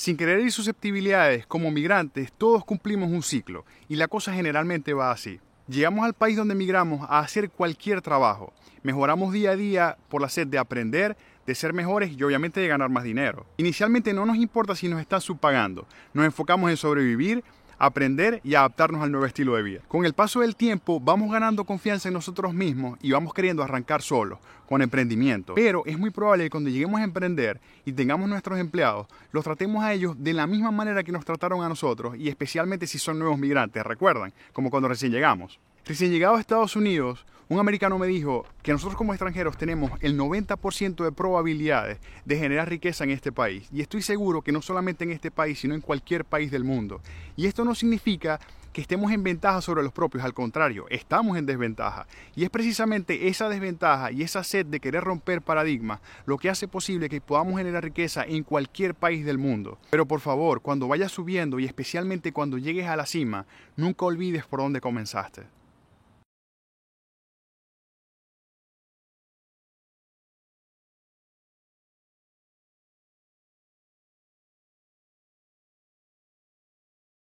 Sin querer ir susceptibilidades, como migrantes, todos cumplimos un ciclo, y la cosa generalmente va así. Llegamos al país donde migramos a hacer cualquier trabajo. Mejoramos día a día por la sed de aprender, de ser mejores y obviamente de ganar más dinero. Inicialmente no nos importa si nos están subpagando, nos enfocamos en sobrevivir, aprender y adaptarnos al nuevo estilo de vida. Con el paso del tiempo vamos ganando confianza en nosotros mismos y vamos queriendo arrancar solos, con emprendimiento. Pero es muy probable que cuando lleguemos a emprender y tengamos nuestros empleados, los tratemos a ellos de la misma manera que nos trataron a nosotros y especialmente si son nuevos migrantes, recuerdan, como cuando recién llegamos. Recién llegado a Estados Unidos, un americano me dijo que nosotros como extranjeros tenemos el 90% de probabilidades de generar riqueza en este país. Y estoy seguro que no solamente en este país, sino en cualquier país del mundo. Y esto no significa que estemos en ventaja sobre los propios, al contrario, estamos en desventaja. Y es precisamente esa desventaja y esa sed de querer romper paradigmas lo que hace posible que podamos generar riqueza en cualquier país del mundo. Pero por favor, cuando vayas subiendo y especialmente cuando llegues a la cima, nunca olvides por dónde comenzaste.